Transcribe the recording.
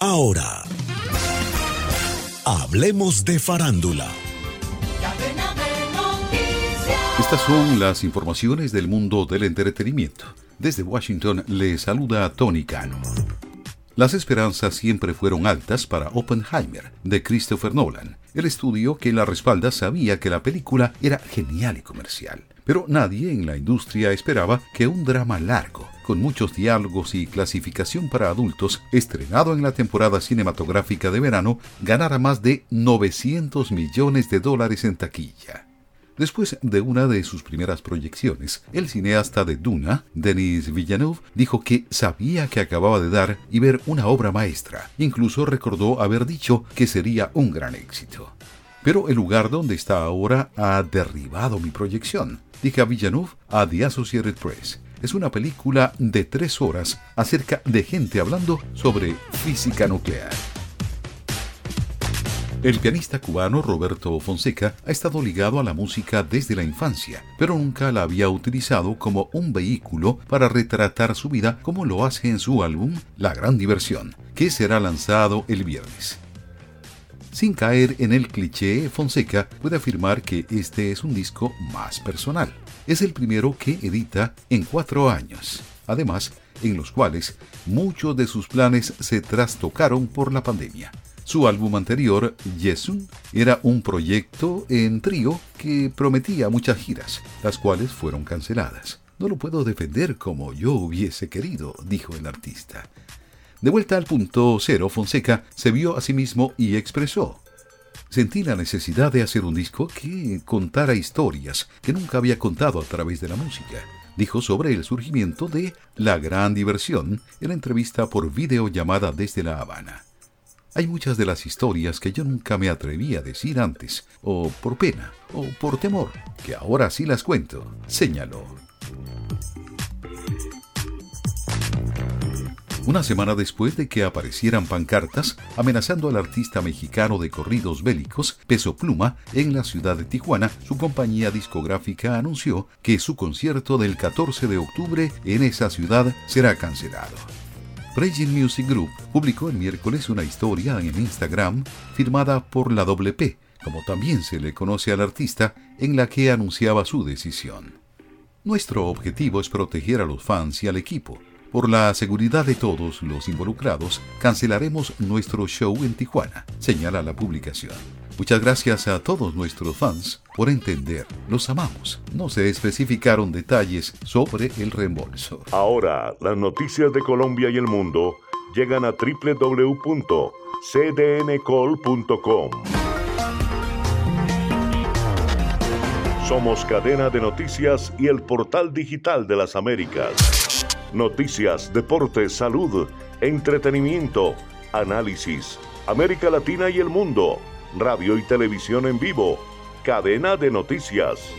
Ahora, hablemos de farándula. Estas son las informaciones del mundo del entretenimiento. Desde Washington le saluda Tony Cano. Las esperanzas siempre fueron altas para Oppenheimer, de Christopher Nolan. El estudio que la respalda sabía que la película era genial y comercial. Pero nadie en la industria esperaba que un drama largo, con muchos diálogos y clasificación para adultos, estrenado en la temporada cinematográfica de verano, ganara más de 900 millones de dólares en taquilla. Después de una de sus primeras proyecciones, el cineasta de Duna, Denis Villeneuve, dijo que sabía que acababa de dar y ver una obra maestra. Incluso recordó haber dicho que sería un gran éxito. Pero el lugar donde está ahora ha derribado mi proyección, dije a Villeneuve a The Associated Press. Es una película de tres horas acerca de gente hablando sobre física nuclear. El pianista cubano Roberto Fonseca ha estado ligado a la música desde la infancia, pero nunca la había utilizado como un vehículo para retratar su vida como lo hace en su álbum La Gran Diversión, que será lanzado el viernes. Sin caer en el cliché, Fonseca puede afirmar que este es un disco más personal. Es el primero que edita en cuatro años, además en los cuales muchos de sus planes se trastocaron por la pandemia. Su álbum anterior, Yesun, era un proyecto en trío que prometía muchas giras, las cuales fueron canceladas. No lo puedo defender como yo hubiese querido, dijo el artista. De vuelta al punto cero, Fonseca se vio a sí mismo y expresó. Sentí la necesidad de hacer un disco que contara historias que nunca había contado a través de la música. Dijo sobre el surgimiento de La Gran Diversión en la entrevista por videollamada desde La Habana. Hay muchas de las historias que yo nunca me atreví a decir antes, o por pena, o por temor, que ahora sí las cuento, señaló. Una semana después de que aparecieran pancartas amenazando al artista mexicano de corridos bélicos, Peso Pluma, en la ciudad de Tijuana, su compañía discográfica anunció que su concierto del 14 de octubre en esa ciudad será cancelado. Raging Music Group publicó el miércoles una historia en Instagram firmada por la WP, como también se le conoce al artista, en la que anunciaba su decisión. Nuestro objetivo es proteger a los fans y al equipo. Por la seguridad de todos los involucrados, cancelaremos nuestro show en Tijuana, señala la publicación. Muchas gracias a todos nuestros fans por entender. Los amamos. No se especificaron detalles sobre el reembolso. Ahora, las noticias de Colombia y el mundo llegan a www.cdncol.com. Somos cadena de noticias y el portal digital de las Américas. Noticias, deportes, salud, entretenimiento, análisis, América Latina y el mundo radio y televisión en vivo. Cadena de noticias.